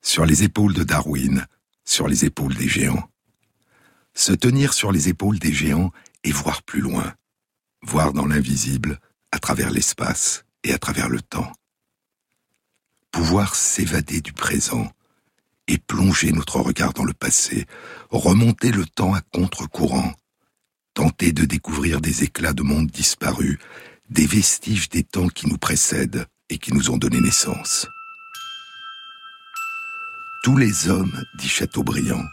Sur les épaules de Darwin, sur les épaules des géants. Se tenir sur les épaules des géants et voir plus loin, voir dans l'invisible, à travers l'espace et à travers le temps. Pouvoir s'évader du présent et plonger notre regard dans le passé, remonter le temps à contre-courant, tenter de découvrir des éclats de monde disparus, des vestiges des temps qui nous précèdent et qui nous ont donné naissance. Tous les hommes, dit Chateaubriand,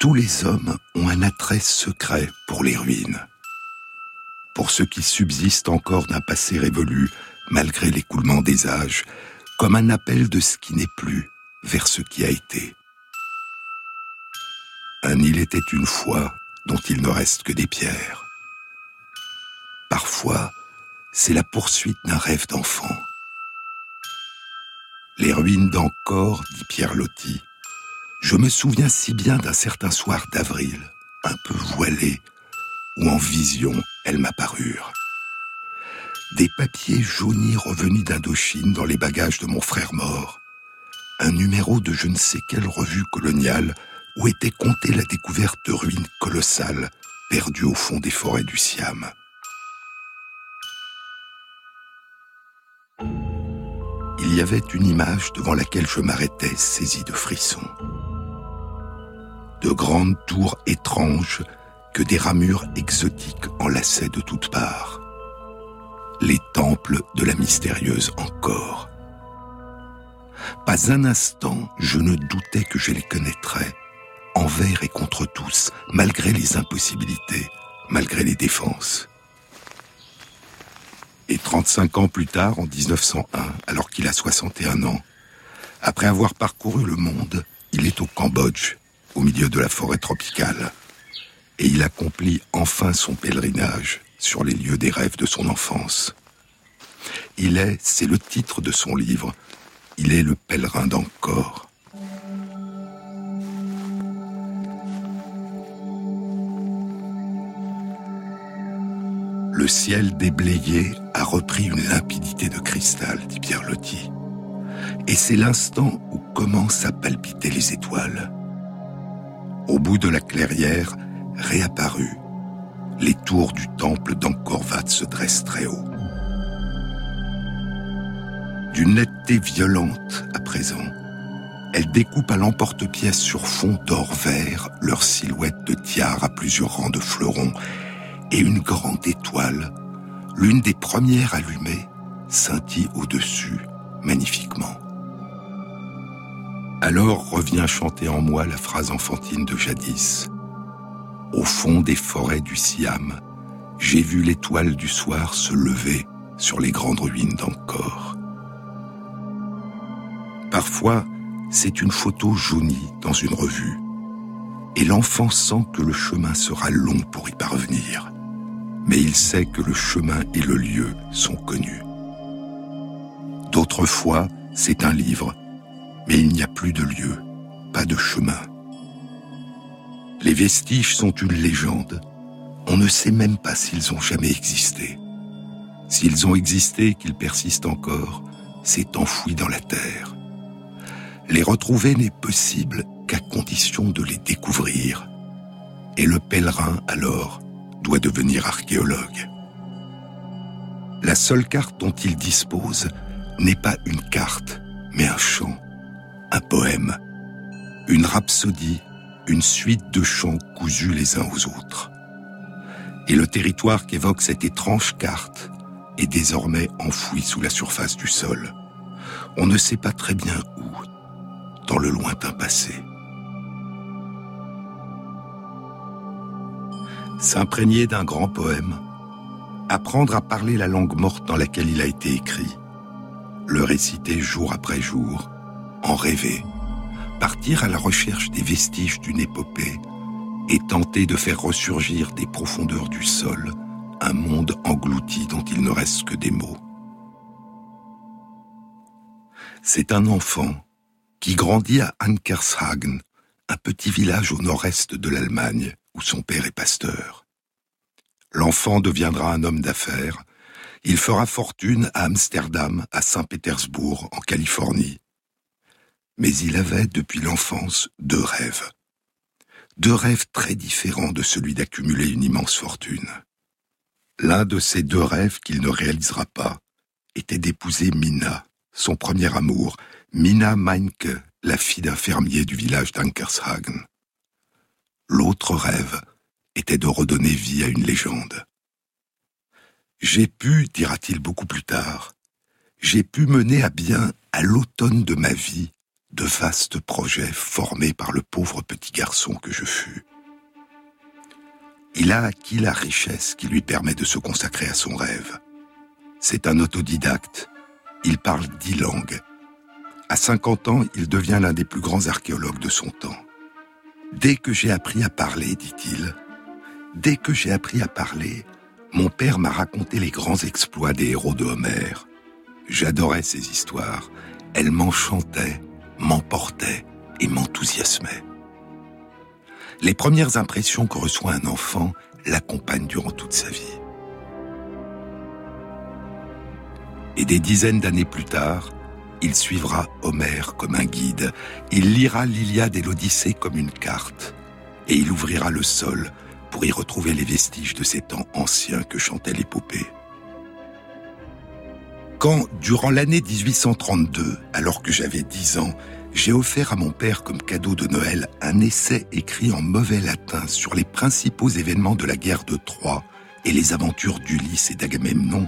tous les hommes ont un attrait secret pour les ruines, pour ceux qui subsistent encore d'un passé révolu, malgré l'écoulement des âges, comme un appel de ce qui n'est plus vers ce qui a été. Un île était une fois dont il ne reste que des pierres. Parfois, c'est la poursuite d'un rêve d'enfant. Les ruines d'Ancor, dit Pierre Loti. Je me souviens si bien d'un certain soir d'avril, un peu voilé, où en vision elles m'apparurent. Des papiers jaunis revenus d'Indochine dans les bagages de mon frère mort. Un numéro de je ne sais quelle revue coloniale où était comptée la découverte de ruines colossales perdues au fond des forêts du Siam. Il y avait une image devant laquelle je m'arrêtais saisi de frissons. De grandes tours étranges que des ramures exotiques enlaçaient de toutes parts. Les temples de la mystérieuse encore. Pas un instant je ne doutais que je les connaîtrais, envers et contre tous, malgré les impossibilités, malgré les défenses. Et 35 ans plus tard, en 1901, alors qu'il a 61 ans, après avoir parcouru le monde, il est au Cambodge, au milieu de la forêt tropicale. Et il accomplit enfin son pèlerinage sur les lieux des rêves de son enfance. Il est, c'est le titre de son livre, il est le pèlerin d'Angkor. Le ciel déblayé a repris une limpidité de cristal, dit Pierre Loti. Et c'est l'instant où commencent à palpiter les étoiles. Au bout de la clairière, réapparu, les tours du temple d'Angkor Wat se dressent très haut. D'une netteté violente à présent, elles découpent à l'emporte-pièce sur fond d'or vert leur silhouette de tiare à plusieurs rangs de fleurons et une grande étoile, l'une des premières allumées, scintille au-dessus, magnifiquement. Alors revient chanter en moi la phrase enfantine de jadis. Au fond des forêts du Siam, j'ai vu l'étoile du soir se lever sur les grandes ruines d'Angkor. Parfois, c'est une photo jaunie dans une revue, et l'enfant sent que le chemin sera long pour y parvenir mais il sait que le chemin et le lieu sont connus. D'autres fois, c'est un livre, mais il n'y a plus de lieu, pas de chemin. Les vestiges sont une légende. On ne sait même pas s'ils ont jamais existé. S'ils ont existé et qu'ils persistent encore, c'est enfoui dans la terre. Les retrouver n'est possible qu'à condition de les découvrir. Et le pèlerin, alors, doit devenir archéologue. La seule carte dont il dispose n'est pas une carte, mais un chant, un poème, une rhapsodie, une suite de chants cousus les uns aux autres. Et le territoire qu'évoque cette étrange carte est désormais enfoui sous la surface du sol. On ne sait pas très bien où, dans le lointain passé. S'imprégner d'un grand poème, apprendre à parler la langue morte dans laquelle il a été écrit, le réciter jour après jour, en rêver, partir à la recherche des vestiges d'une épopée et tenter de faire ressurgir des profondeurs du sol un monde englouti dont il ne reste que des mots. C'est un enfant qui grandit à Ankershagen, un petit village au nord-est de l'Allemagne, où son père est pasteur. L'enfant deviendra un homme d'affaires. Il fera fortune à Amsterdam, à Saint-Pétersbourg, en Californie. Mais il avait, depuis l'enfance, deux rêves. Deux rêves très différents de celui d'accumuler une immense fortune. L'un de ces deux rêves qu'il ne réalisera pas était d'épouser Mina, son premier amour, Mina Meinke, la fille d'un fermier du village d'Ankershagen. L'autre rêve était de redonner vie à une légende. J'ai pu, dira-t-il beaucoup plus tard, j'ai pu mener à bien, à l'automne de ma vie, de vastes projets formés par le pauvre petit garçon que je fus. Il a acquis la richesse qui lui permet de se consacrer à son rêve. C'est un autodidacte, il parle dix langues. À 50 ans, il devient l'un des plus grands archéologues de son temps. Dès que j'ai appris à parler, dit-il, dès que j'ai appris à parler, mon père m'a raconté les grands exploits des héros de Homère. J'adorais ces histoires. Elles m'enchantaient, m'emportaient et m'enthousiasmaient. Les premières impressions que reçoit un enfant l'accompagnent durant toute sa vie. Et des dizaines d'années plus tard, il suivra Homère comme un guide, il lira l'Iliade et l'Odyssée comme une carte, et il ouvrira le sol pour y retrouver les vestiges de ces temps anciens que chantait l'épopée. Quand, durant l'année 1832, alors que j'avais dix ans, j'ai offert à mon père comme cadeau de Noël un essai écrit en mauvais latin sur les principaux événements de la guerre de Troie et les aventures d'Ulysse et d'Agamemnon,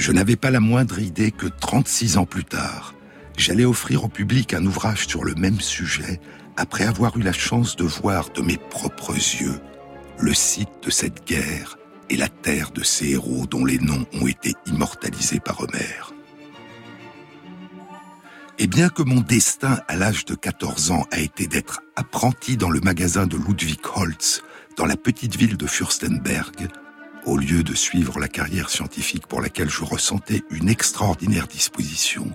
je n'avais pas la moindre idée que 36 ans plus tard, j'allais offrir au public un ouvrage sur le même sujet après avoir eu la chance de voir de mes propres yeux le site de cette guerre et la terre de ces héros dont les noms ont été immortalisés par Homère. Et bien que mon destin à l'âge de 14 ans a été d'être apprenti dans le magasin de Ludwig Holtz, dans la petite ville de Fürstenberg, au lieu de suivre la carrière scientifique pour laquelle je ressentais une extraordinaire disposition,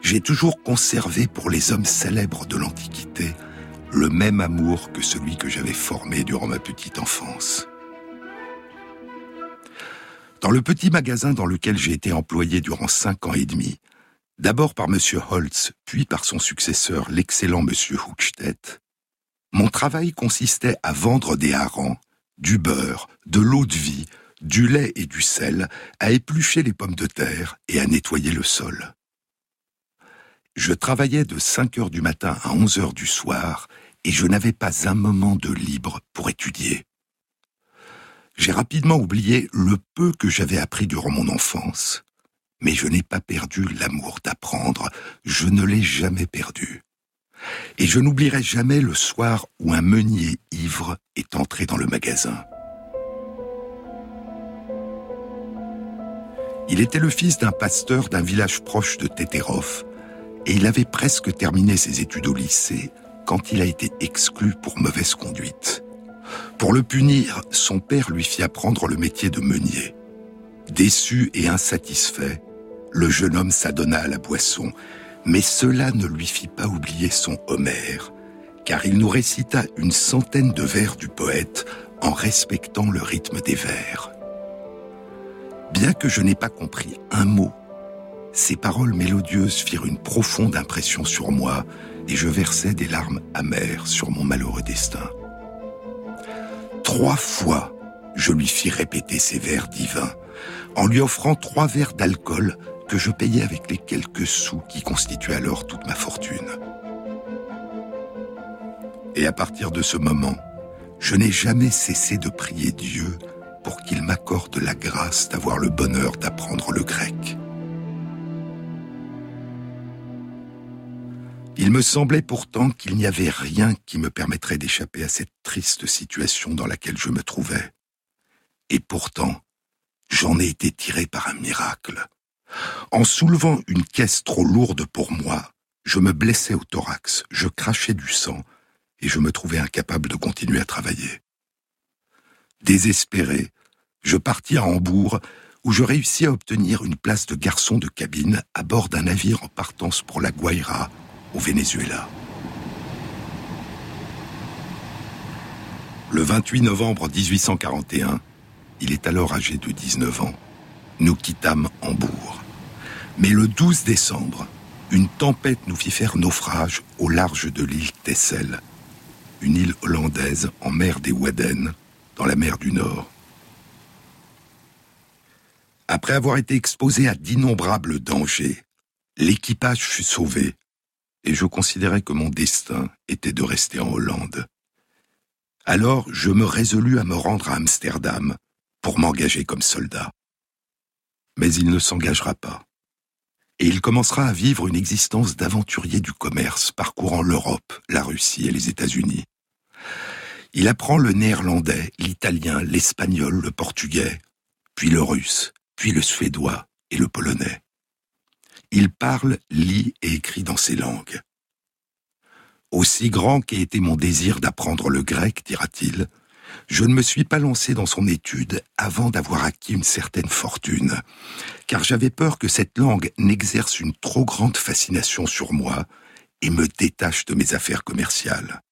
j'ai toujours conservé pour les hommes célèbres de l'Antiquité le même amour que celui que j'avais formé durant ma petite enfance. Dans le petit magasin dans lequel j'ai été employé durant cinq ans et demi, d'abord par M. Holtz, puis par son successeur, l'excellent M. Huckstedt, mon travail consistait à vendre des harengs, du beurre, de l'eau de vie, du lait et du sel, à éplucher les pommes de terre et à nettoyer le sol. Je travaillais de 5 heures du matin à 11 heures du soir et je n'avais pas un moment de libre pour étudier. J'ai rapidement oublié le peu que j'avais appris durant mon enfance, mais je n'ai pas perdu l'amour d'apprendre, je ne l'ai jamais perdu. Et je n'oublierai jamais le soir où un meunier ivre est entré dans le magasin. Il était le fils d'un pasteur d'un village proche de Teterov, et il avait presque terminé ses études au lycée quand il a été exclu pour mauvaise conduite. Pour le punir, son père lui fit apprendre le métier de meunier. Déçu et insatisfait, le jeune homme s'adonna à la boisson, mais cela ne lui fit pas oublier son Homère, car il nous récita une centaine de vers du poète en respectant le rythme des vers. Bien que je n'ai pas compris un mot ces paroles mélodieuses firent une profonde impression sur moi et je versai des larmes amères sur mon malheureux destin. Trois fois, je lui fis répéter ces vers divins, en lui offrant trois verres d'alcool que je payais avec les quelques sous qui constituaient alors toute ma fortune. Et à partir de ce moment, je n'ai jamais cessé de prier Dieu pour qu'il m'accorde la grâce d'avoir le bonheur d'apprendre le grec. Il me semblait pourtant qu'il n'y avait rien qui me permettrait d'échapper à cette triste situation dans laquelle je me trouvais. Et pourtant, j'en ai été tiré par un miracle. En soulevant une caisse trop lourde pour moi, je me blessais au thorax, je crachais du sang, et je me trouvais incapable de continuer à travailler. Désespéré, je partis à Hambourg, où je réussis à obtenir une place de garçon de cabine à bord d'un navire en partance pour la Guaira, au Venezuela. Le 28 novembre 1841, il est alors âgé de 19 ans, nous quittâmes Hambourg. Mais le 12 décembre, une tempête nous fit faire naufrage au large de l'île Texel, une île hollandaise en mer des Wadden, dans la mer du Nord. Après avoir été exposé à d'innombrables dangers, l'équipage fut sauvé, et je considérais que mon destin était de rester en Hollande. Alors je me résolus à me rendre à Amsterdam pour m'engager comme soldat. Mais il ne s'engagera pas. Et il commencera à vivre une existence d'aventurier du commerce parcourant l'Europe, la Russie et les États-Unis. Il apprend le néerlandais, l'italien, l'espagnol, le portugais, puis le russe, puis le suédois et le polonais. Il parle, lit et écrit dans ces langues. Aussi grand qu'ait été mon désir d'apprendre le grec, dira-t-il, je ne me suis pas lancé dans son étude avant d'avoir acquis une certaine fortune, car j'avais peur que cette langue n'exerce une trop grande fascination sur moi et me détache de mes affaires commerciales.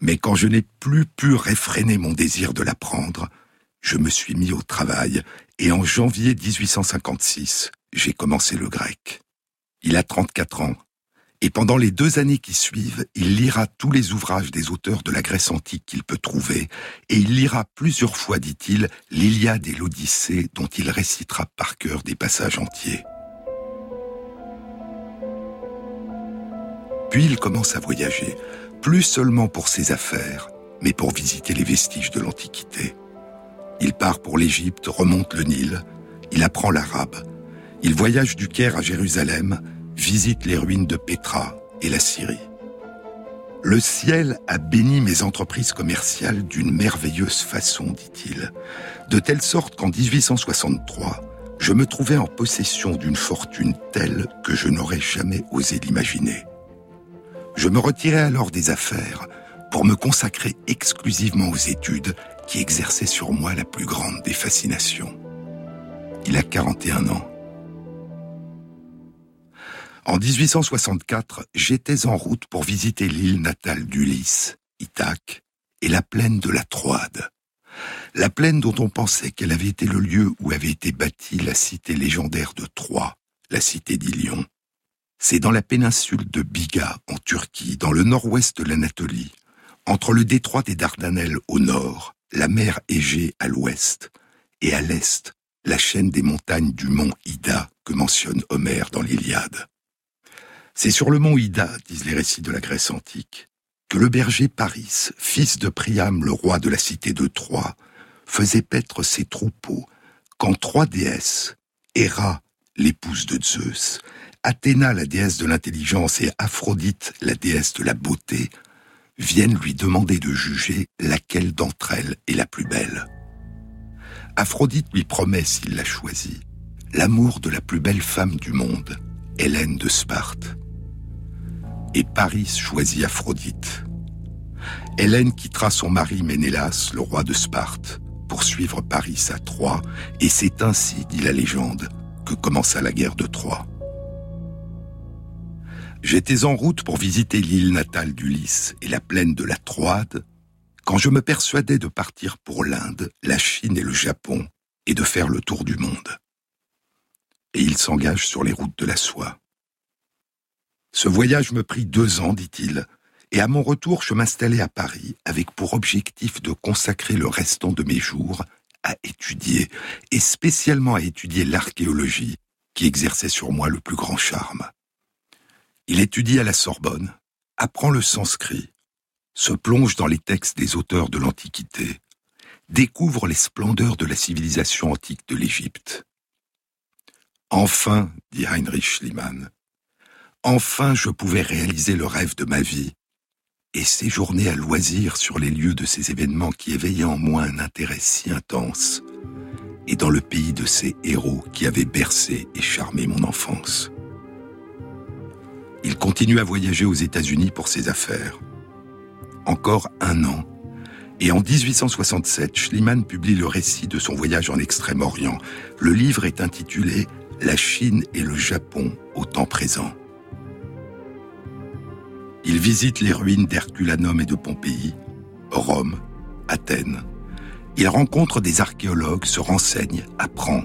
Mais quand je n'ai plus pu réfréner mon désir de l'apprendre, je me suis mis au travail et en janvier 1856, j'ai commencé le grec. Il a 34 ans, et pendant les deux années qui suivent, il lira tous les ouvrages des auteurs de la Grèce antique qu'il peut trouver, et il lira plusieurs fois, dit-il, l'Iliade et l'Odyssée dont il récitera par cœur des passages entiers. Puis il commence à voyager, plus seulement pour ses affaires, mais pour visiter les vestiges de l'Antiquité. Il part pour l'Égypte, remonte le Nil, il apprend l'arabe, il voyage du Caire à Jérusalem, visite les ruines de Pétra et la Syrie. Le ciel a béni mes entreprises commerciales d'une merveilleuse façon, dit-il, de telle sorte qu'en 1863, je me trouvais en possession d'une fortune telle que je n'aurais jamais osé l'imaginer. Je me retirai alors des affaires pour me consacrer exclusivement aux études qui exerçaient sur moi la plus grande des fascinations. Il a 41 ans. En 1864, j'étais en route pour visiter l'île natale d'Ulysse, Ithaque, et la plaine de la Troade. La plaine dont on pensait qu'elle avait été le lieu où avait été bâtie la cité légendaire de Troie, la cité d'Ilion. C'est dans la péninsule de Biga, en Turquie, dans le nord-ouest de l'Anatolie, entre le détroit des Dardanelles au nord, la mer Égée à l'ouest, et à l'est, la chaîne des montagnes du mont Ida que mentionne Homère dans l'Iliade. C'est sur le mont Ida, disent les récits de la Grèce antique, que le berger Paris, fils de Priam, le roi de la cité de Troie, faisait paître ses troupeaux quand trois déesses, Héra, l'épouse de Zeus, Athéna, la déesse de l'intelligence, et Aphrodite, la déesse de la beauté, viennent lui demander de juger laquelle d'entre elles est la plus belle. Aphrodite lui promet, s'il la choisit, l'amour de la plus belle femme du monde, Hélène de Sparte. Et Paris choisit Aphrodite. Hélène quittera son mari Ménélas, le roi de Sparte, pour suivre Paris à Troie, et c'est ainsi, dit la légende, que commença la guerre de Troie. J'étais en route pour visiter l'île natale d'Ulysse et la plaine de la Troade, quand je me persuadais de partir pour l'Inde, la Chine et le Japon, et de faire le tour du monde. Et il s'engage sur les routes de la soie. Ce voyage me prit deux ans, dit-il, et à mon retour, je m'installai à Paris avec pour objectif de consacrer le restant de mes jours à étudier, et spécialement à étudier l'archéologie, qui exerçait sur moi le plus grand charme. Il étudie à la Sorbonne, apprend le sanskrit, se plonge dans les textes des auteurs de l'Antiquité, découvre les splendeurs de la civilisation antique de l'Égypte. Enfin, dit Heinrich Schliemann, enfin je pouvais réaliser le rêve de ma vie et séjourner à loisir sur les lieux de ces événements qui éveillaient en moi un intérêt si intense, et dans le pays de ces héros qui avaient bercé et charmé mon enfance. Il continue à voyager aux États-Unis pour ses affaires. Encore un an, et en 1867, Schliemann publie le récit de son voyage en Extrême-Orient. Le livre est intitulé La Chine et le Japon au temps présent. Il visite les ruines d'Herculanum et de Pompéi, Rome, Athènes. Il rencontre des archéologues, se renseigne, apprend.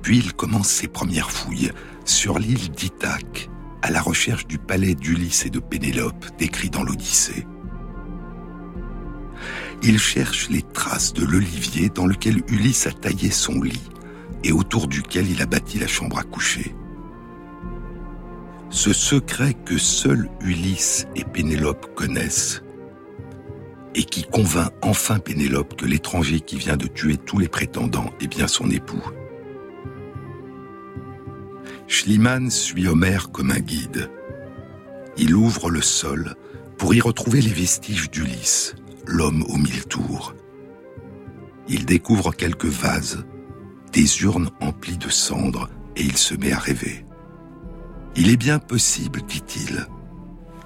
Puis il commence ses premières fouilles, sur l'île d'Ithaque, à la recherche du palais d'Ulysse et de Pénélope décrit dans l'Odyssée. Il cherche les traces de l'olivier dans lequel Ulysse a taillé son lit et autour duquel il a bâti la chambre à coucher. Ce secret que seuls Ulysse et Pénélope connaissent et qui convainc enfin Pénélope que l'étranger qui vient de tuer tous les prétendants est bien son époux. Schliemann suit Homère comme un guide. Il ouvre le sol pour y retrouver les vestiges d'Ulysse, l'homme aux mille tours. Il découvre quelques vases, des urnes emplies de cendres, et il se met à rêver. Il est bien possible, dit-il,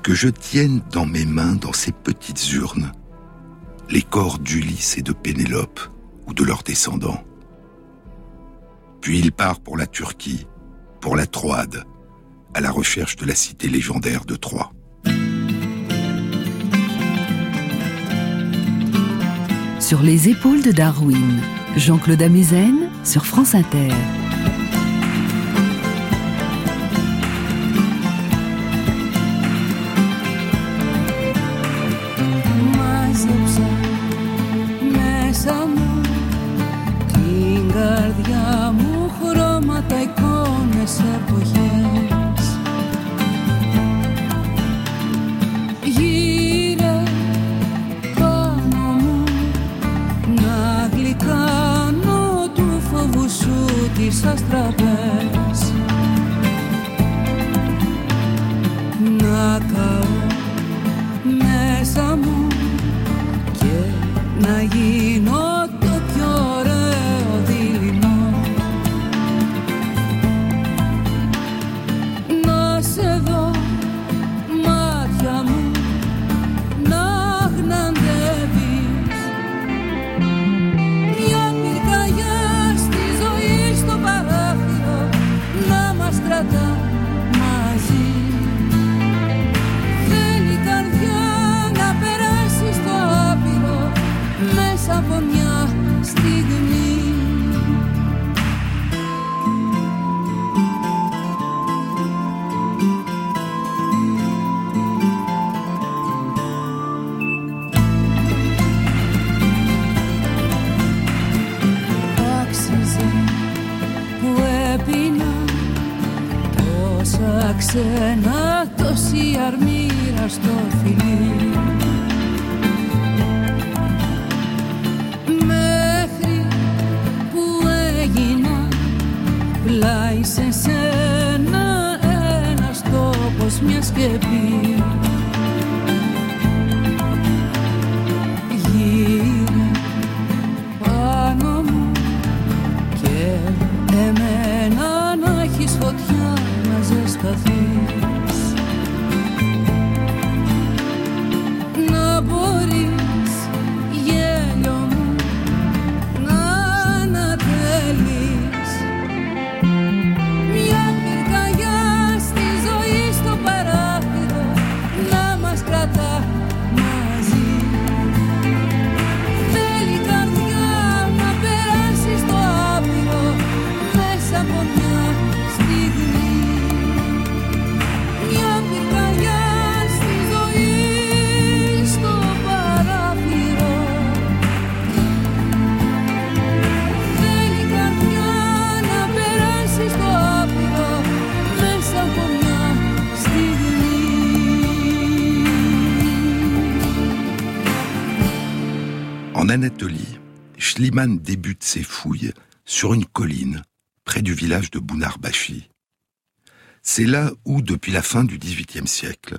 que je tienne dans mes mains, dans ces petites urnes, les corps d'Ulysse et de Pénélope ou de leurs descendants. Puis il part pour la Turquie, pour la Troade, à la recherche de la cité légendaire de Troie. Sur les épaules de Darwin, Jean-Claude Amezen sur France Inter. καρδιά μου χρώματα, εικόνες, εποχές. Γύρε πάνω μου να γλυκάνω του φόβου σου τις αστραπές. Schliemann débute ses fouilles sur une colline près du village de Bounarbashi. C'est là où, depuis la fin du XVIIIe siècle,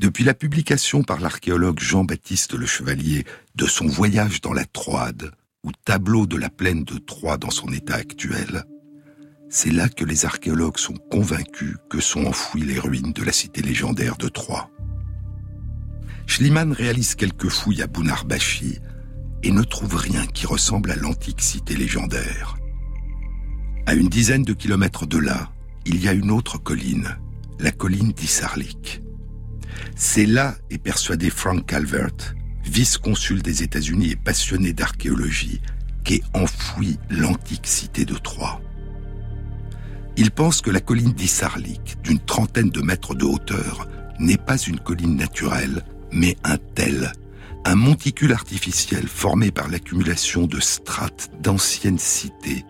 depuis la publication par l'archéologue Jean-Baptiste Le Chevalier de son voyage dans la Troade, ou tableau de la plaine de Troie dans son état actuel, c'est là que les archéologues sont convaincus que sont enfouies les ruines de la cité légendaire de Troie. Schliemann réalise quelques fouilles à Bounarbashi et ne trouve rien qui ressemble à l'antique cité légendaire. À une dizaine de kilomètres de là, il y a une autre colline, la colline d'Issarlik. C'est là est persuadé Frank Calvert, vice-consul des États-Unis et passionné d'archéologie, qu'est enfouie l'antique cité de Troie. Il pense que la colline d'Issarlik, d'une trentaine de mètres de hauteur, n'est pas une colline naturelle, mais un tel, un monticule artificiel formé par l'accumulation de strates d'anciennes cités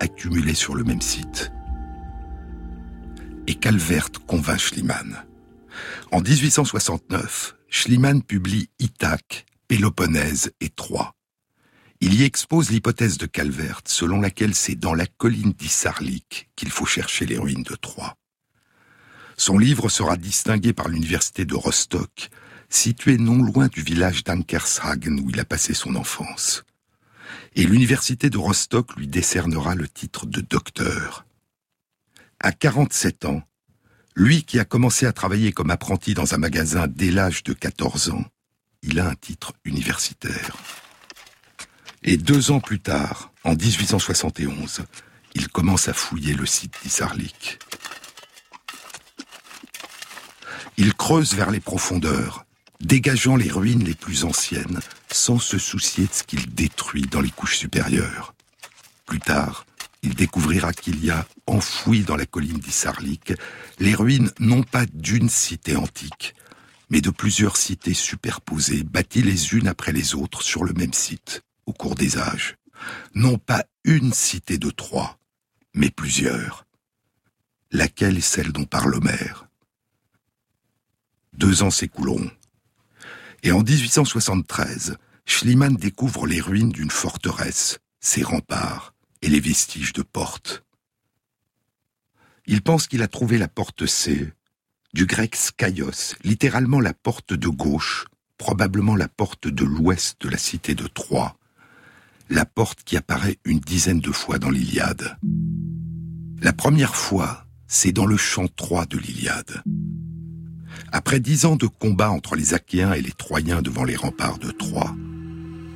accumulées sur le même site. Et Calvert convainc Schliemann. En 1869, Schliemann publie Ithaque, Péloponnèse et Troie. Il y expose l'hypothèse de Calvert selon laquelle c'est dans la colline d'Issarlik qu'il faut chercher les ruines de Troie. Son livre sera distingué par l'université de Rostock, située non loin du village d'Ankershagen où il a passé son enfance. Et l'université de Rostock lui décernera le titre de docteur. À 47 ans, lui qui a commencé à travailler comme apprenti dans un magasin dès l'âge de 14 ans, il a un titre universitaire. Et deux ans plus tard, en 1871, il commence à fouiller le site d'Issarlik. Il creuse vers les profondeurs, dégageant les ruines les plus anciennes, sans se soucier de ce qu'il détruit dans les couches supérieures. Plus tard, il découvrira qu'il y a, enfoui dans la colline d'Issarlik, les ruines non pas d'une cité antique, mais de plusieurs cités superposées, bâties les unes après les autres sur le même site, au cours des âges. Non pas une cité de Troie, mais plusieurs. Laquelle est celle dont parle Homère? Deux ans s'écouleront. Et en 1873, Schliemann découvre les ruines d'une forteresse, ses remparts, et les vestiges de portes. Il pense qu'il a trouvé la porte C, du grec skaios, littéralement la porte de gauche, probablement la porte de l'ouest de la cité de Troie, la porte qui apparaît une dizaine de fois dans l'Iliade. La première fois, c'est dans le chant 3 de l'Iliade. Après dix ans de combat entre les Achéens et les Troyens devant les remparts de Troie,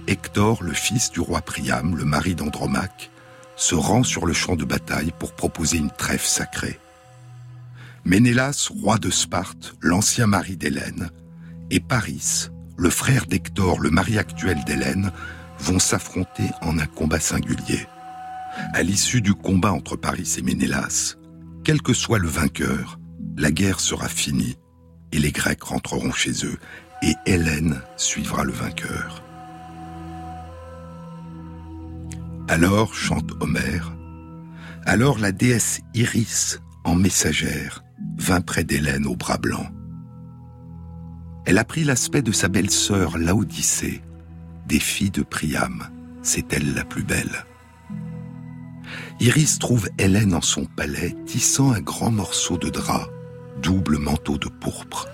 Hector, le fils du roi Priam, le mari d'Andromaque, se rend sur le champ de bataille pour proposer une trêve sacrée. Ménélas, roi de Sparte, l'ancien mari d'Hélène, et Paris, le frère d'Hector, le mari actuel d'Hélène, vont s'affronter en un combat singulier. À l'issue du combat entre Paris et Ménélas, quel que soit le vainqueur, la guerre sera finie et les Grecs rentreront chez eux et Hélène suivra le vainqueur. Alors, chante Homère, alors la déesse Iris, en messagère, vint près d'Hélène au bras blanc. Elle a pris l'aspect de sa belle-sœur Laodicée, des filles de Priam, c'est elle la plus belle. Iris trouve Hélène en son palais tissant un grand morceau de drap, double manteau de pourpre.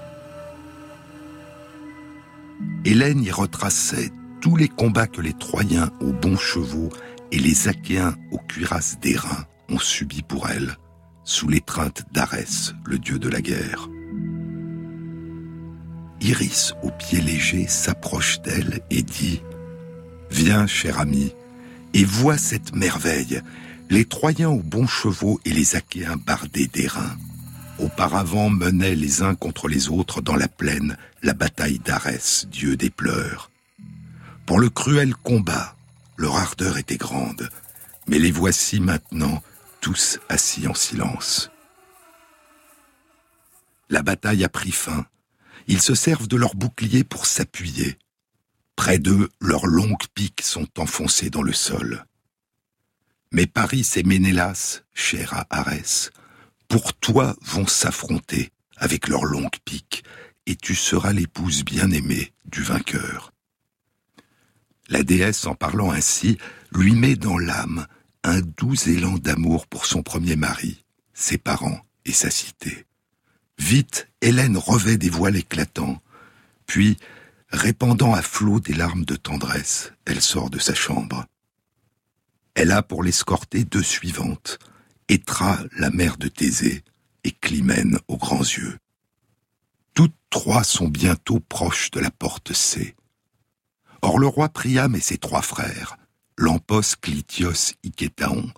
Hélène y retraçait tous les combats que les Troyens aux bons chevaux et les Achéens aux cuirasses d'airain ont subis pour elle, sous l'étreinte d'Arès, le dieu de la guerre. Iris, au pied léger, s'approche d'elle et dit Viens, cher ami, et vois cette merveille, les Troyens aux bons chevaux et les Achéens bardés d'airain. Auparavant menaient les uns contre les autres dans la plaine la bataille d'Arès, dieu des pleurs. Pour le cruel combat, leur ardeur était grande, mais les voici maintenant tous assis en silence. La bataille a pris fin. Ils se servent de leurs boucliers pour s'appuyer. Près d'eux, leurs longues piques sont enfoncées dans le sol. Mais Paris et Ménélas, chers à Arès, pour toi vont s'affronter avec leurs longues piques, et tu seras l'épouse bien-aimée du vainqueur. La déesse, en parlant ainsi, lui met dans l'âme un doux élan d'amour pour son premier mari, ses parents et sa cité. Vite, Hélène revêt des voiles éclatants, puis, répandant à flot des larmes de tendresse, elle sort de sa chambre. Elle a pour l'escorter deux suivantes, Étra, la mère de Thésée, et Climène aux grands yeux. Toutes trois sont bientôt proches de la porte C. Or le roi Priam et ses trois frères, Lampos, Clitios, Icétaon,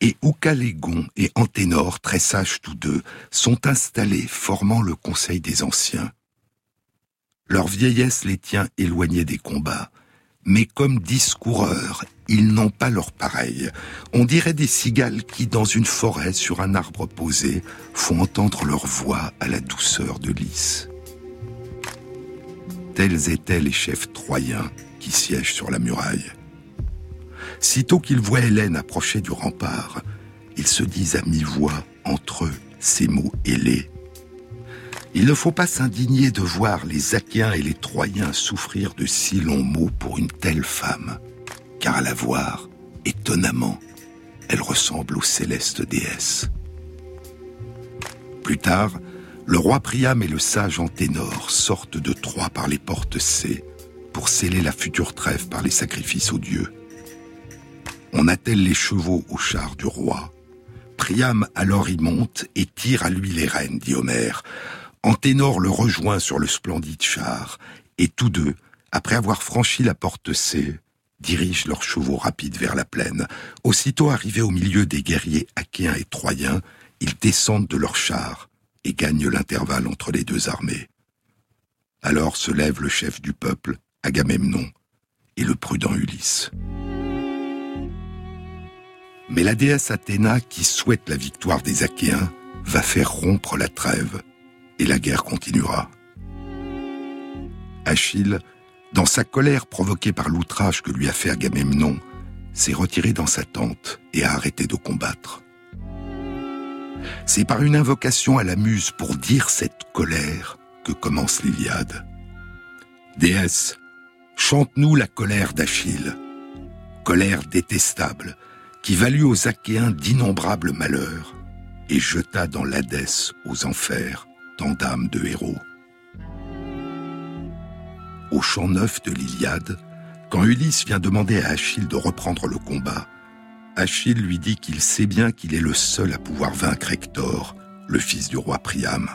et Oucalégon et Anténor, très sages tous deux, sont installés formant le conseil des anciens. Leur vieillesse les tient éloignés des combats, mais comme discoureurs, ils n'ont pas leur pareil. On dirait des cigales qui, dans une forêt, sur un arbre posé, font entendre leur voix à la douceur de lys. Tels étaient les chefs troyens qui siègent sur la muraille. Sitôt qu'ils voient Hélène approcher du rempart, ils se disent à mi-voix entre eux ces mots ailés. Il ne faut pas s'indigner de voir les Achéens et les Troyens souffrir de si longs mots pour une telle femme, car à la voir, étonnamment, elle ressemble aux célestes déesses. Plus tard, le roi Priam et le sage Anténor sortent de Troie par les portes C pour sceller la future trêve par les sacrifices aux dieux. On attelle les chevaux au char du roi. Priam alors y monte et tire à lui les rênes, dit Homère. Anténor le rejoint sur le splendide char, et tous deux, après avoir franchi la porte C, dirigent leurs chevaux rapides vers la plaine. Aussitôt arrivés au milieu des guerriers achéens et troyens, ils descendent de leur char et gagnent l'intervalle entre les deux armées. Alors se lève le chef du peuple, Agamemnon, et le prudent Ulysse. Mais la déesse Athéna, qui souhaite la victoire des Achéens, va faire rompre la trêve, et la guerre continuera. Achille, dans sa colère provoquée par l'outrage que lui a fait Agamemnon, s'est retiré dans sa tente et a arrêté de combattre. C'est par une invocation à la muse pour dire cette colère que commence l'Iliade. Déesse, chante-nous la colère d'Achille, colère détestable, qui valut aux Achéens d'innombrables malheurs et jeta dans l'Hadès aux enfers tant d'âmes de héros. Au champ neuf de l'Iliade, quand Ulysse vient demander à Achille de reprendre le combat, Achille lui dit qu'il sait bien qu'il est le seul à pouvoir vaincre Hector, le fils du roi Priam.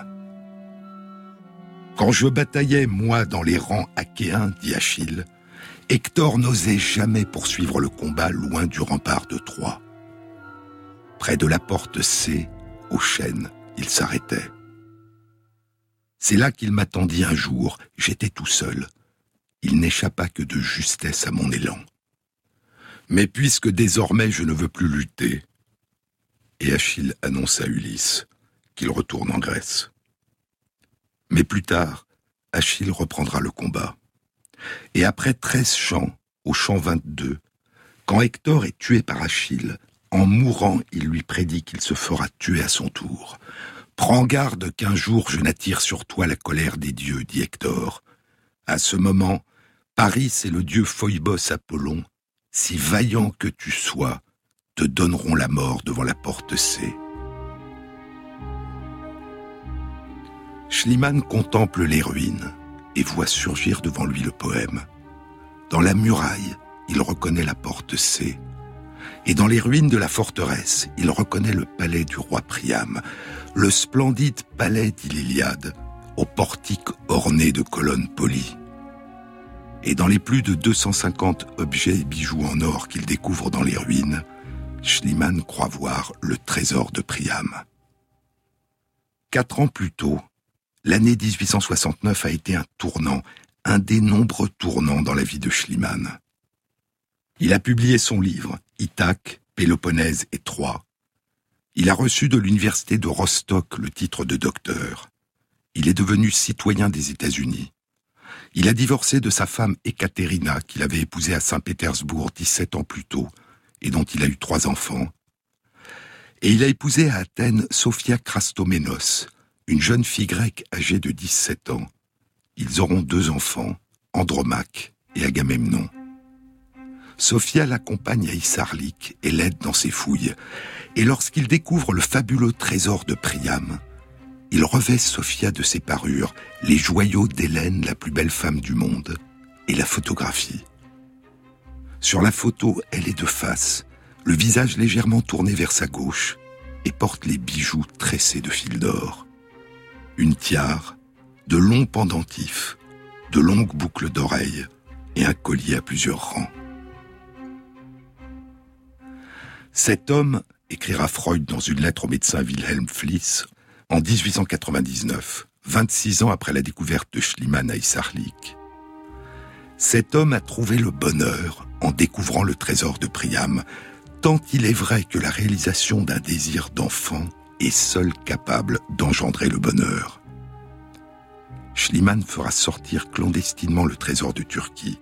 Quand je bataillais, moi, dans les rangs achéens, dit Achille, Hector n'osait jamais poursuivre le combat loin du rempart de Troie. Près de la porte C, aux chênes, il s'arrêtait. C'est là qu'il m'attendit un jour, j'étais tout seul. Il n'échappa que de justesse à mon élan. Mais puisque désormais je ne veux plus lutter, et Achille annonça à Ulysse qu'il retourne en Grèce. Mais plus tard, Achille reprendra le combat. Et après treize chants, au chant 22, quand Hector est tué par Achille, en mourant, il lui prédit qu'il se fera tuer à son tour. Prends garde qu'un jour je n'attire sur toi la colère des dieux, dit Hector. À ce moment, Paris et le dieu Phoibos Apollon, si vaillant que tu sois, te donneront la mort devant la porte C. Schliemann contemple les ruines et voit surgir devant lui le poème. Dans la muraille, il reconnaît la porte C. Et dans les ruines de la forteresse, il reconnaît le palais du roi Priam, le splendide palais d'Iliade, au portique orné de colonnes polies. Et dans les plus de 250 objets et bijoux en or qu'il découvre dans les ruines, Schliemann croit voir le trésor de Priam. Quatre ans plus tôt, l'année 1869 a été un tournant, un des nombreux tournants dans la vie de Schliemann. Il a publié son livre Ithaque, Péloponnèse et Troie. Il a reçu de l'université de Rostock le titre de docteur. Il est devenu citoyen des États-Unis. Il a divorcé de sa femme Ekaterina, qu'il avait épousée à Saint-Pétersbourg 17 ans plus tôt, et dont il a eu trois enfants. Et il a épousé à Athènes Sophia Krastoménos, une jeune fille grecque âgée de 17 ans. Ils auront deux enfants, Andromaque et Agamemnon. Sophia l'accompagne à Issarlik et l'aide dans ses fouilles. Et lorsqu'il découvre le fabuleux trésor de Priam, il revêt Sophia de ses parures, les joyaux d'Hélène, la plus belle femme du monde, et la photographie. Sur la photo, elle est de face, le visage légèrement tourné vers sa gauche, et porte les bijoux tressés de fil d'or une tiare, de longs pendentifs, de longues boucles d'oreilles et un collier à plusieurs rangs. Cet homme, écrira Freud dans une lettre au médecin Wilhelm Fliss, en 1899, 26 ans après la découverte de Schliemann à Issarlik. Cet homme a trouvé le bonheur en découvrant le trésor de Priam, tant il est vrai que la réalisation d'un désir d'enfant est seule capable d'engendrer le bonheur. Schliemann fera sortir clandestinement le trésor de Turquie.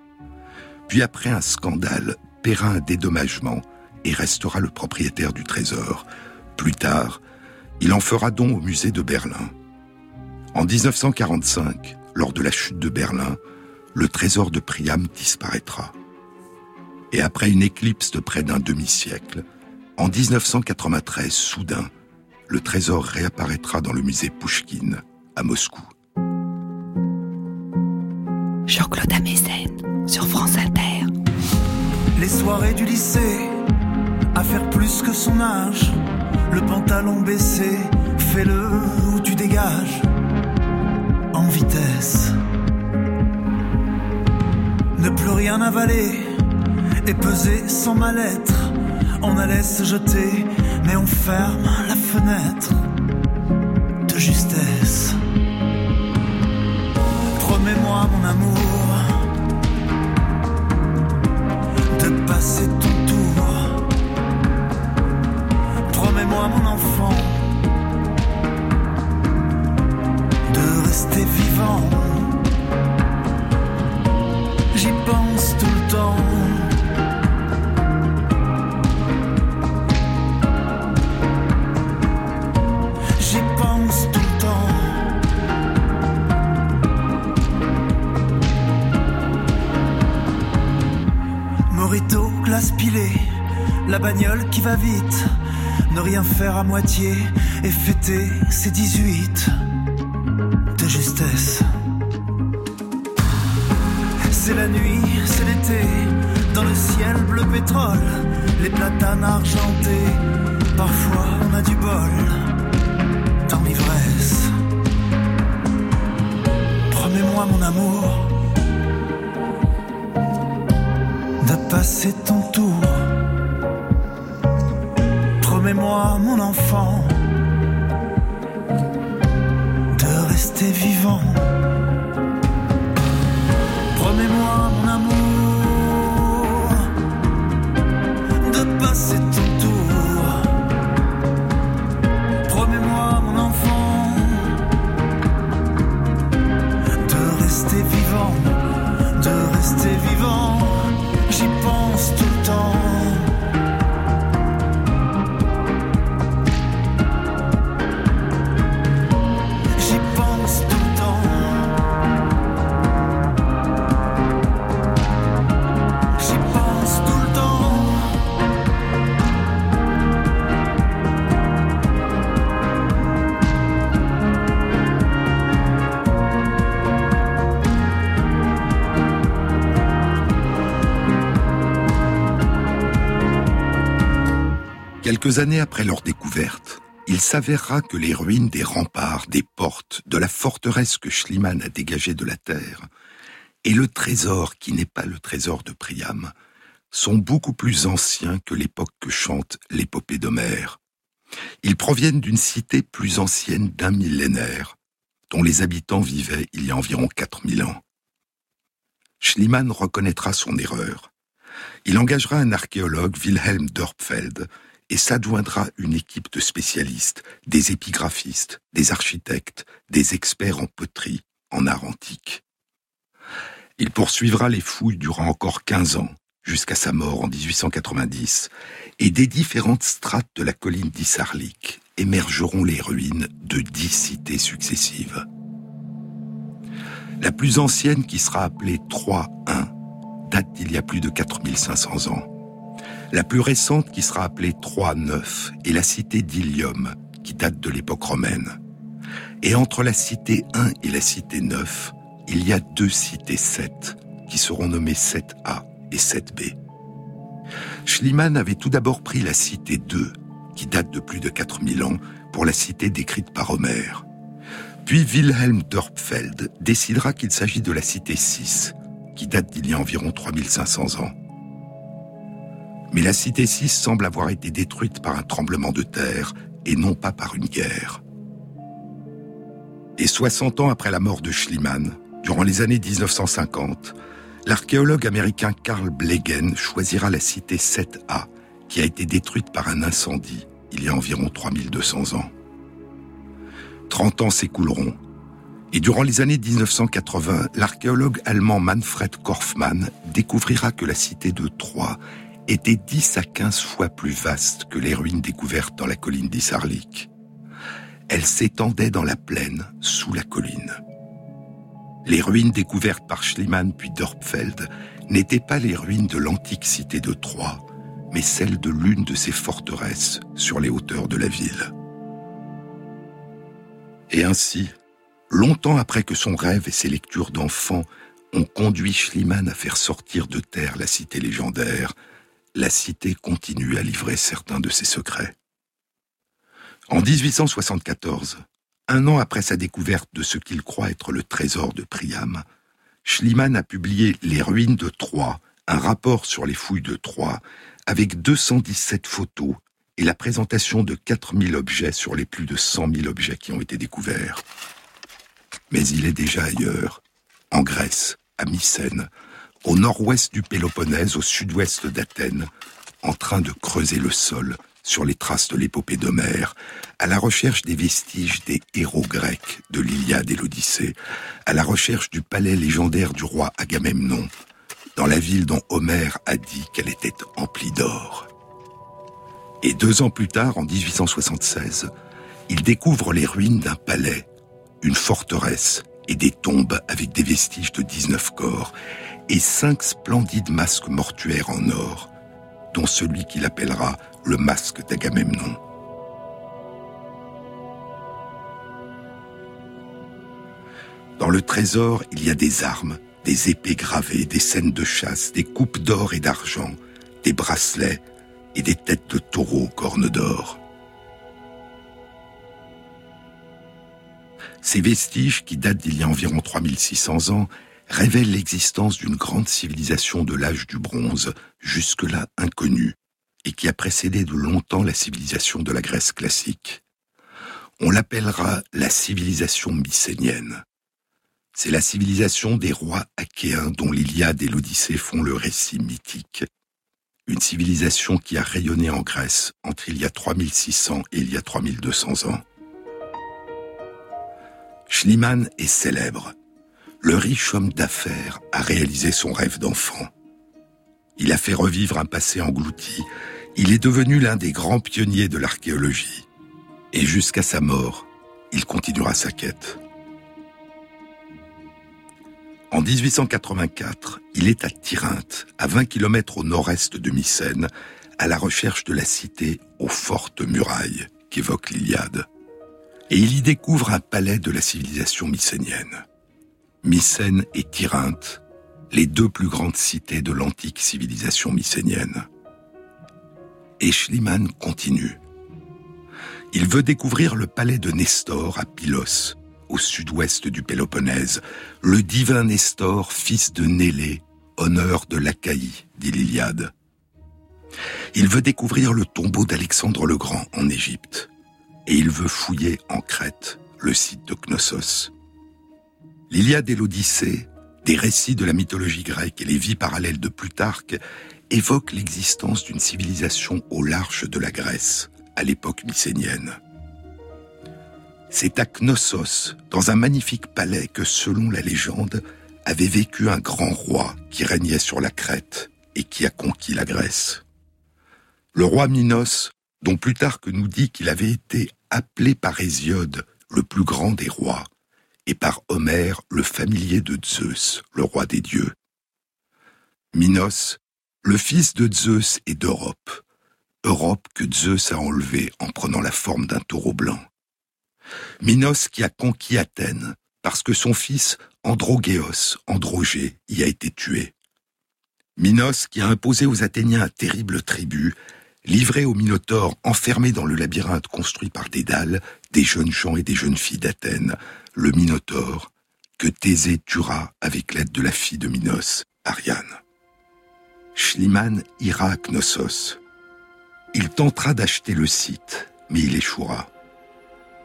Puis après un scandale, paiera un dédommagement et restera le propriétaire du trésor. Plus tard, il en fera don au musée de Berlin. En 1945, lors de la chute de Berlin, le trésor de Priam disparaîtra. Et après une éclipse de près d'un demi-siècle, en 1993, soudain, le trésor réapparaîtra dans le musée Pouchkine à Moscou. Jean-Claude Amezen sur France Inter. Les soirées du lycée, à faire plus que son âge, le pantalon baissé, fais-le ou tu dégages, en vitesse. Ne plus rien avaler et peser sans mal-être, on allait se jeter, mais on ferme la fenêtre de justesse. Promets-moi, mon amour, de passer ton Mon enfant, de rester vivant. J'y pense tout le temps. J'y pense tout le temps. Morito, glace pilée, la bagnole qui va vite, ne rien faire à moitié et fêter ses 18 de justesse. C'est la nuit, c'est l'été, dans le ciel bleu pétrole, les platanes argentés, parfois on a du bol Années après leur découverte, il s'avérera que les ruines des remparts, des portes, de la forteresse que Schliemann a dégagée de la terre, et le trésor qui n'est pas le trésor de Priam, sont beaucoup plus anciens que l'époque que chante l'épopée d'Homère. Ils proviennent d'une cité plus ancienne d'un millénaire, dont les habitants vivaient il y a environ 4000 ans. Schliemann reconnaîtra son erreur. Il engagera un archéologue, Wilhelm Dörpfeld, et s'adjoindra une équipe de spécialistes, des épigraphistes, des architectes, des experts en poterie, en art antique. Il poursuivra les fouilles durant encore 15 ans, jusqu'à sa mort en 1890, et des différentes strates de la colline d'Issarlik émergeront les ruines de dix cités successives. La plus ancienne, qui sera appelée 3-1, date d'il y a plus de 4500 ans. La plus récente, qui sera appelée 3-9, est la cité d'Ilium, qui date de l'époque romaine. Et entre la cité 1 et la cité 9, il y a deux cités 7, qui seront nommées 7A et 7B. Schliemann avait tout d'abord pris la cité 2, qui date de plus de 4000 ans, pour la cité décrite par Homère. Puis Wilhelm Dörpfeld décidera qu'il s'agit de la cité 6, qui date d'il y a environ 3500 ans. Mais la cité 6 semble avoir été détruite par un tremblement de terre et non pas par une guerre. Et 60 ans après la mort de Schliemann, durant les années 1950, L'archéologue américain Carl Blegen choisira la cité 7A, qui a été détruite par un incendie il y a environ 3200 ans. 30 ans s'écouleront, et durant les années 1980, l'archéologue allemand Manfred Korfmann découvrira que la cité de Troie était 10 à 15 fois plus vaste que les ruines découvertes dans la colline d'Issarlik. Elle s'étendait dans la plaine, sous la colline. Les ruines découvertes par Schliemann puis Dörpfeld n'étaient pas les ruines de l'antique cité de Troie, mais celles de l'une de ses forteresses sur les hauteurs de la ville. Et ainsi, longtemps après que son rêve et ses lectures d'enfant ont conduit Schliemann à faire sortir de terre la cité légendaire, la cité continue à livrer certains de ses secrets. En 1874, un an après sa découverte de ce qu'il croit être le trésor de Priam, Schliemann a publié Les ruines de Troie, un rapport sur les fouilles de Troie, avec 217 photos et la présentation de 4000 objets sur les plus de 100 000 objets qui ont été découverts. Mais il est déjà ailleurs, en Grèce, à Mycène, au nord-ouest du Péloponnèse, au sud-ouest d'Athènes, en train de creuser le sol sur les traces de l'épopée d'Homère, à la recherche des vestiges des héros grecs de l'Iliade et l'Odyssée, à la recherche du palais légendaire du roi Agamemnon, dans la ville dont Homère a dit qu'elle était emplie d'or. Et deux ans plus tard, en 1876, il découvre les ruines d'un palais, une forteresse et des tombes avec des vestiges de 19 corps et cinq splendides masques mortuaires en or, dont celui qu'il appellera le masque d'Agamemnon. Dans le trésor, il y a des armes, des épées gravées, des scènes de chasse, des coupes d'or et d'argent, des bracelets et des têtes de taureaux aux cornes d'or. Ces vestiges, qui datent d'il y a environ 3600 ans, révèlent l'existence d'une grande civilisation de l'âge du bronze, jusque-là inconnue, et qui a précédé de longtemps la civilisation de la Grèce classique. On l'appellera la civilisation mycénienne. C'est la civilisation des rois achéens dont l'Iliade et l'Odyssée font le récit mythique. Une civilisation qui a rayonné en Grèce entre il y a 3600 et il y a 3200 ans. Schliemann est célèbre. Le riche homme d'affaires a réalisé son rêve d'enfant. Il a fait revivre un passé englouti. Il est devenu l'un des grands pionniers de l'archéologie. Et jusqu'à sa mort, il continuera sa quête. En 1884, il est à Tyrinthe, à 20 km au nord-est de Mycène, à la recherche de la cité aux fortes murailles qu'évoque l'Iliade et il y découvre un palais de la civilisation mycénienne. Mycène et Tyrinthe, les deux plus grandes cités de l'antique civilisation mycénienne. Et Schliemann continue. Il veut découvrir le palais de Nestor à Pylos, au sud-ouest du Péloponnèse, le divin Nestor, fils de Nélé, honneur de l'Achaïe, dit l'Iliade. Il veut découvrir le tombeau d'Alexandre le Grand en Égypte et il veut fouiller en Crète le site de Knossos. L'Iliade et l'Odyssée, des récits de la mythologie grecque et les vies parallèles de Plutarque évoquent l'existence d'une civilisation au large de la Grèce, à l'époque mycénienne. C'est à Knossos, dans un magnifique palais, que, selon la légende, avait vécu un grand roi qui régnait sur la Crète et qui a conquis la Grèce. Le roi Minos, dont Plutarque nous dit qu'il avait été appelé par Hésiode le plus grand des rois, et par Homère le familier de Zeus, le roi des dieux. Minos, le fils de Zeus et d'Europe, Europe que Zeus a enlevée en prenant la forme d'un taureau blanc. Minos qui a conquis Athènes parce que son fils Androgéos, Androgé, y a été tué. Minos qui a imposé aux Athéniens un terrible tribut livré au Minotaure enfermé dans le labyrinthe construit par Dédale, des jeunes gens et des jeunes filles d'Athènes, le Minotaure, que Thésée tuera avec l'aide de la fille de Minos, Ariane. Schliemann ira à Knossos. Il tentera d'acheter le site, mais il échouera.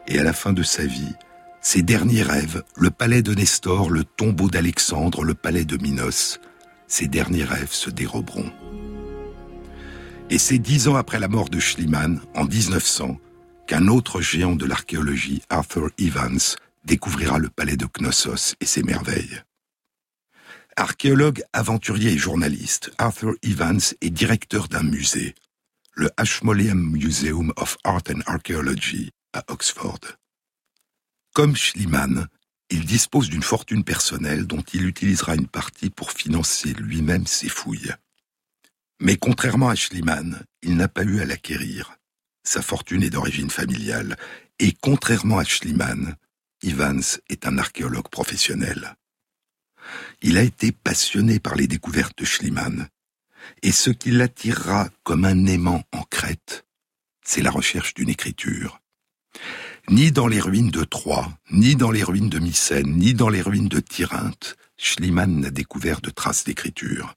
Et à la fin de sa vie, ses derniers rêves, le palais de Nestor, le tombeau d'Alexandre, le palais de Minos, ses derniers rêves se déroberont. Et c'est dix ans après la mort de Schliemann, en 1900, qu'un autre géant de l'archéologie, Arthur Evans, découvrira le palais de Knossos et ses merveilles. Archéologue, aventurier et journaliste, Arthur Evans est directeur d'un musée, le Ashmolean Museum of Art and Archaeology à Oxford. Comme Schliemann, il dispose d'une fortune personnelle dont il utilisera une partie pour financer lui-même ses fouilles. Mais contrairement à Schliemann, il n'a pas eu à l'acquérir. Sa fortune est d'origine familiale, et contrairement à Schliemann, Evans est un archéologue professionnel. Il a été passionné par les découvertes de Schliemann, et ce qui l'attirera comme un aimant en Crète, c'est la recherche d'une écriture. Ni dans les ruines de Troie, ni dans les ruines de Mycène, ni dans les ruines de Tyrinthe, Schliemann n'a découvert de traces d'écriture.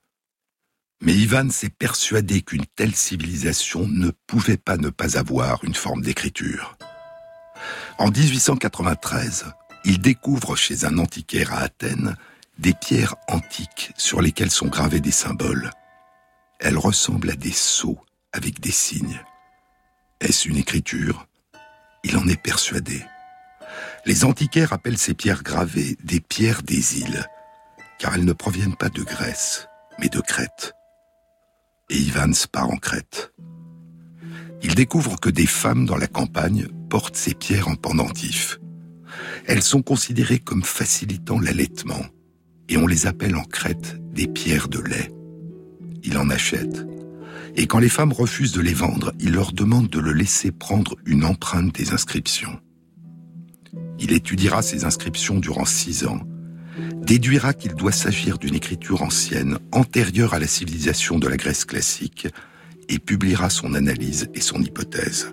Mais Ivan s'est persuadé qu'une telle civilisation ne pouvait pas ne pas avoir une forme d'écriture. En 1893, il découvre chez un antiquaire à Athènes des pierres antiques sur lesquelles sont gravés des symboles. Elles ressemblent à des sceaux avec des signes. Est-ce une écriture? Il en est persuadé. Les antiquaires appellent ces pierres gravées des pierres des îles, car elles ne proviennent pas de Grèce, mais de Crète. Et Ivans part en Crète. Il découvre que des femmes dans la campagne portent ces pierres en pendentif. Elles sont considérées comme facilitant l'allaitement, et on les appelle en Crète des pierres de lait. Il en achète, et quand les femmes refusent de les vendre, il leur demande de le laisser prendre une empreinte des inscriptions. Il étudiera ces inscriptions durant six ans, déduira qu'il doit s'agir d'une écriture ancienne, antérieure à la civilisation de la Grèce classique, et publiera son analyse et son hypothèse.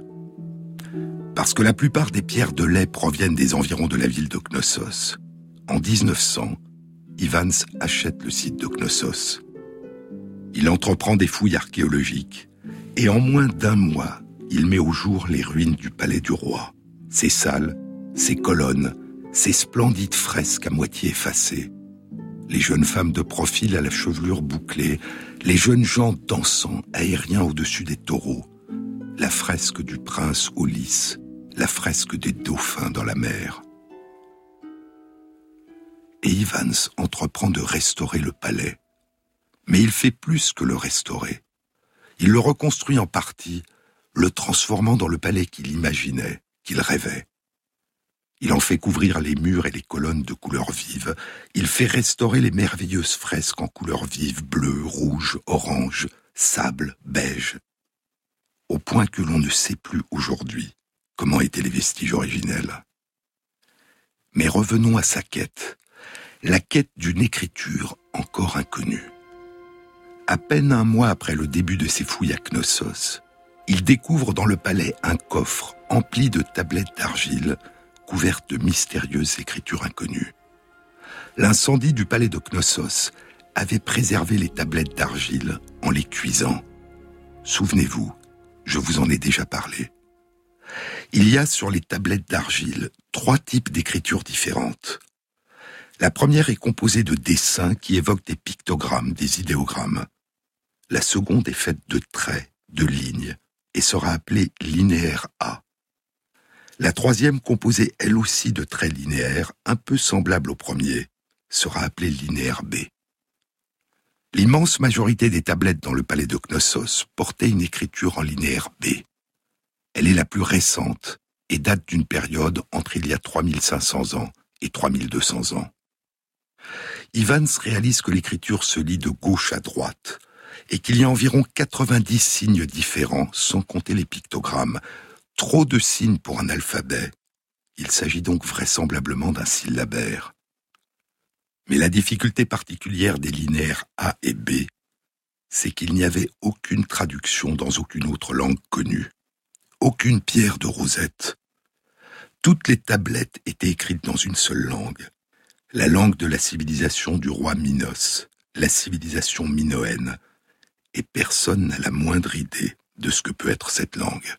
Parce que la plupart des pierres de lait proviennent des environs de la ville de Knossos, en 1900, Ivans achète le site de Knossos. Il entreprend des fouilles archéologiques et en moins d'un mois, il met au jour les ruines du palais du roi, ses salles, ses colonnes, ses splendides fresques à moitié effacées, les jeunes femmes de profil à la chevelure bouclée, les jeunes gens dansant aériens au-dessus des taureaux, la fresque du prince au la fresque des dauphins dans la mer. Et Ivans entreprend de restaurer le palais. Mais il fait plus que le restaurer. Il le reconstruit en partie, le transformant dans le palais qu'il imaginait, qu'il rêvait. Il en fait couvrir les murs et les colonnes de couleurs vives. Il fait restaurer les merveilleuses fresques en couleurs vives, bleu, rouge, orange, sable, beige. Au point que l'on ne sait plus aujourd'hui comment étaient les vestiges originels. Mais revenons à sa quête, la quête d'une écriture encore inconnue. À peine un mois après le début de ses fouilles à Knossos, il découvre dans le palais un coffre empli de tablettes d'argile couvertes de mystérieuses écritures inconnues. L'incendie du palais de Knossos avait préservé les tablettes d'argile en les cuisant. Souvenez-vous, je vous en ai déjà parlé. Il y a sur les tablettes d'argile trois types d'écritures différentes. La première est composée de dessins qui évoquent des pictogrammes, des idéogrammes. La seconde est faite de traits, de lignes, et sera appelée linéaire A. La troisième, composée elle aussi de traits linéaires, un peu semblable au premier, sera appelée linéaire B. L'immense majorité des tablettes dans le palais de Knossos portaient une écriture en linéaire B. Elle est la plus récente et date d'une période entre il y a 3500 ans et 3200 ans. Ivans réalise que l'écriture se lit de gauche à droite et qu'il y a environ 90 signes différents sans compter les pictogrammes, trop de signes pour un alphabet. Il s'agit donc vraisemblablement d'un syllabaire. Mais la difficulté particulière des linéaires A et B, c'est qu'il n'y avait aucune traduction dans aucune autre langue connue, aucune pierre de rosette. Toutes les tablettes étaient écrites dans une seule langue, la langue de la civilisation du roi Minos, la civilisation minoenne, et personne n'a la moindre idée de ce que peut être cette langue.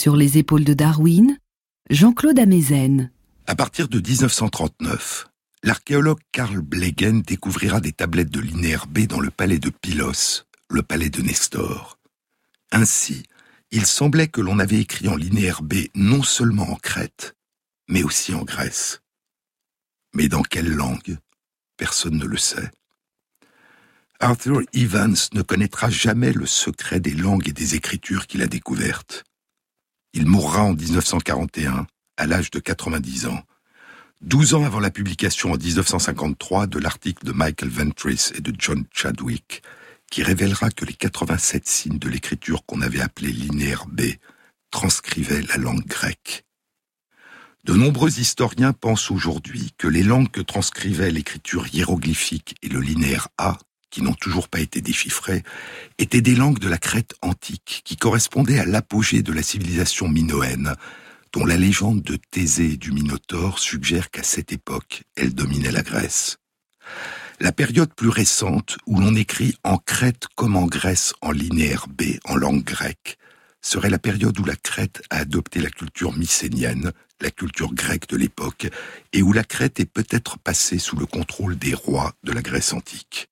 Sur les épaules de Darwin, Jean-Claude Amezen. À partir de 1939, l'archéologue Karl Blegen découvrira des tablettes de linéaire B dans le palais de Pylos, le palais de Nestor. Ainsi, il semblait que l'on avait écrit en linéaire B non seulement en Crète, mais aussi en Grèce. Mais dans quelle langue? Personne ne le sait. Arthur Evans ne connaîtra jamais le secret des langues et des écritures qu'il a découvertes. Il mourra en 1941, à l'âge de 90 ans, douze ans avant la publication en 1953 de l'article de Michael Ventris et de John Chadwick, qui révélera que les 87 signes de l'écriture qu'on avait appelée linéaire B transcrivaient la langue grecque. De nombreux historiens pensent aujourd'hui que les langues que transcrivait l'écriture hiéroglyphique et le linéaire A, qui n'ont toujours pas été déchiffrées, étaient des langues de la Crète antique qui correspondaient à l'apogée de la civilisation minoenne, dont la légende de Thésée du Minotaure suggère qu'à cette époque, elle dominait la Grèce. La période plus récente, où l'on écrit en Crète comme en Grèce en linéaire B, en langue grecque, serait la période où la Crète a adopté la culture mycénienne, la culture grecque de l'époque, et où la Crète est peut-être passée sous le contrôle des rois de la Grèce antique.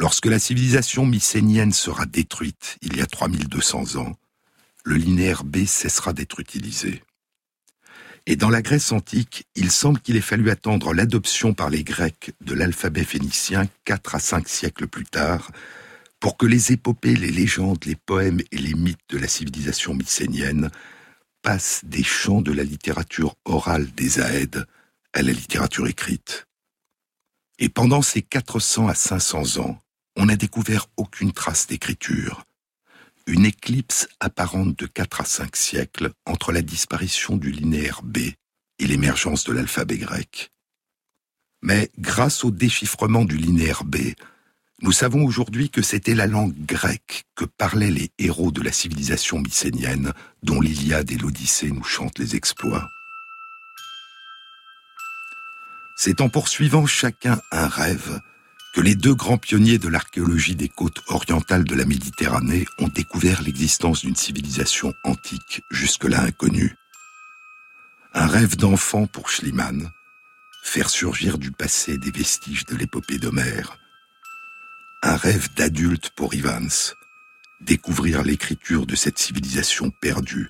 Lorsque la civilisation mycénienne sera détruite, il y a 3200 ans, le linéaire B cessera d'être utilisé. Et dans la Grèce antique, il semble qu'il ait fallu attendre l'adoption par les Grecs de l'alphabet phénicien quatre à cinq siècles plus tard pour que les épopées, les légendes, les poèmes et les mythes de la civilisation mycénienne passent des chants de la littérature orale des Aèdes à la littérature écrite. Et pendant ces 400 à 500 ans, on n'a découvert aucune trace d'écriture, une éclipse apparente de 4 à 5 siècles entre la disparition du linéaire B et l'émergence de l'alphabet grec. Mais grâce au déchiffrement du linéaire B, nous savons aujourd'hui que c'était la langue grecque que parlaient les héros de la civilisation mycénienne dont l'Iliade et l'Odyssée nous chantent les exploits. C'est en poursuivant chacun un rêve que les deux grands pionniers de l'archéologie des côtes orientales de la Méditerranée ont découvert l'existence d'une civilisation antique jusque-là inconnue. Un rêve d'enfant pour Schliemann, faire surgir du passé des vestiges de l'épopée d'Homère. Un rêve d'adulte pour Ivans, découvrir l'écriture de cette civilisation perdue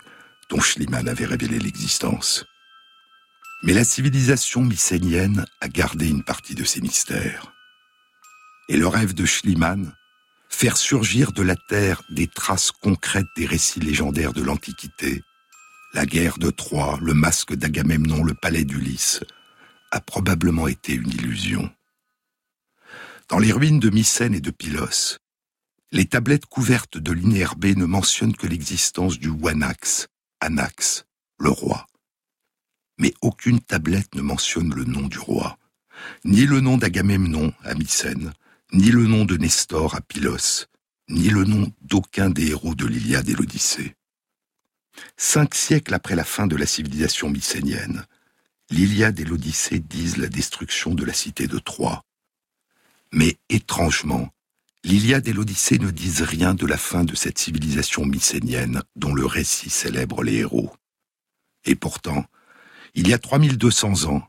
dont Schliemann avait révélé l'existence. Mais la civilisation mycénienne a gardé une partie de ses mystères et le rêve de Schliemann, faire surgir de la terre des traces concrètes des récits légendaires de l'Antiquité, la guerre de Troie, le masque d'Agamemnon, le palais d'Ulysse, a probablement été une illusion. Dans les ruines de Mycène et de Pylos, les tablettes couvertes de linéaire ne mentionnent que l'existence du Wanax, Anax, le roi. Mais aucune tablette ne mentionne le nom du roi, ni le nom d'Agamemnon à Mycène, ni le nom de Nestor à Pylos, ni le nom d'aucun des héros de l'Iliade et l'Odyssée. Cinq siècles après la fin de la civilisation mycénienne, l'Iliade et l'Odyssée disent la destruction de la cité de Troie. Mais étrangement, l'Iliade et l'Odyssée ne disent rien de la fin de cette civilisation mycénienne dont le récit célèbre les héros. Et pourtant, il y a 3200 ans,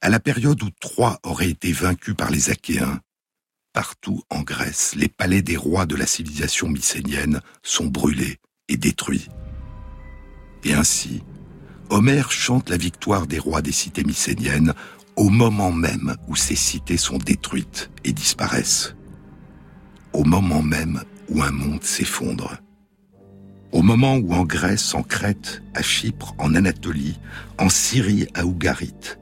à la période où Troie aurait été vaincue par les Achéens, Partout en Grèce, les palais des rois de la civilisation mycénienne sont brûlés et détruits. Et ainsi, Homère chante la victoire des rois des cités mycéniennes au moment même où ces cités sont détruites et disparaissent. Au moment même où un monde s'effondre. Au moment où en Grèce, en Crète, à Chypre, en Anatolie, en Syrie, à Ougarit,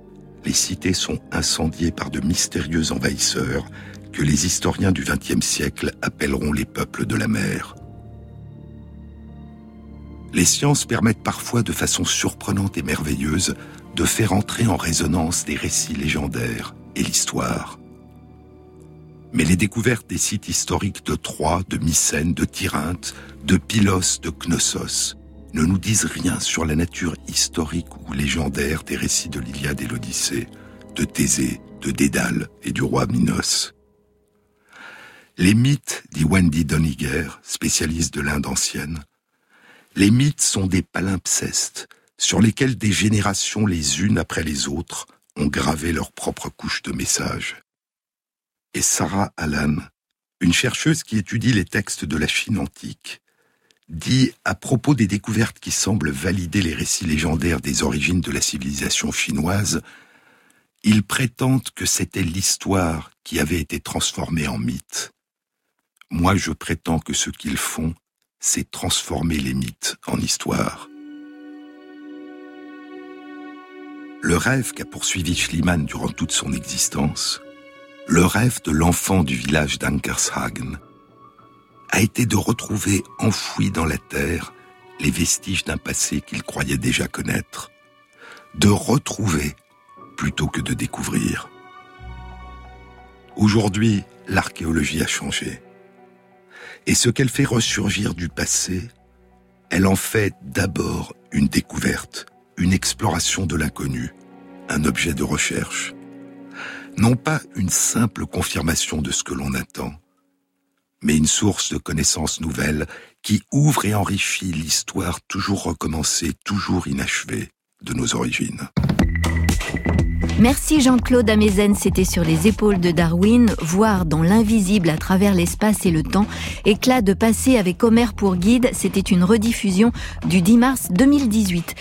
les cités sont incendiées par de mystérieux envahisseurs que les historiens du XXe siècle appelleront les peuples de la mer. Les sciences permettent parfois de façon surprenante et merveilleuse de faire entrer en résonance des récits légendaires et l'histoire. Mais les découvertes des sites historiques de Troie, de Mycène, de Tyrinthe, de Pylos, de Knossos ne nous disent rien sur la nature historique ou légendaire des récits de l'Iliade et l'Odyssée, de Thésée, de Dédale et du roi Minos. Les mythes, dit Wendy Doniger, spécialiste de l'Inde ancienne, Les mythes sont des palimpsestes sur lesquels des générations les unes après les autres ont gravé leur propre couche de messages. Et Sarah Allan, une chercheuse qui étudie les textes de la Chine antique, dit à propos des découvertes qui semblent valider les récits légendaires des origines de la civilisation chinoise, ils prétendent que c'était l'histoire qui avait été transformée en mythe. Moi, je prétends que ce qu'ils font, c'est transformer les mythes en histoire. Le rêve qu'a poursuivi Schliemann durant toute son existence, le rêve de l'enfant du village d'Ankershagen, a été de retrouver enfouis dans la terre les vestiges d'un passé qu'il croyait déjà connaître, de retrouver plutôt que de découvrir. Aujourd'hui, l'archéologie a changé. Et ce qu'elle fait ressurgir du passé, elle en fait d'abord une découverte, une exploration de l'inconnu, un objet de recherche. Non pas une simple confirmation de ce que l'on attend, mais une source de connaissances nouvelles qui ouvre et enrichit l'histoire toujours recommencée, toujours inachevée de nos origines. Merci Jean-Claude Amezen, c'était sur les épaules de Darwin, voir dans l'invisible à travers l'espace et le temps. Éclat de passé avec Homer pour guide, c'était une rediffusion du 10 mars 2018.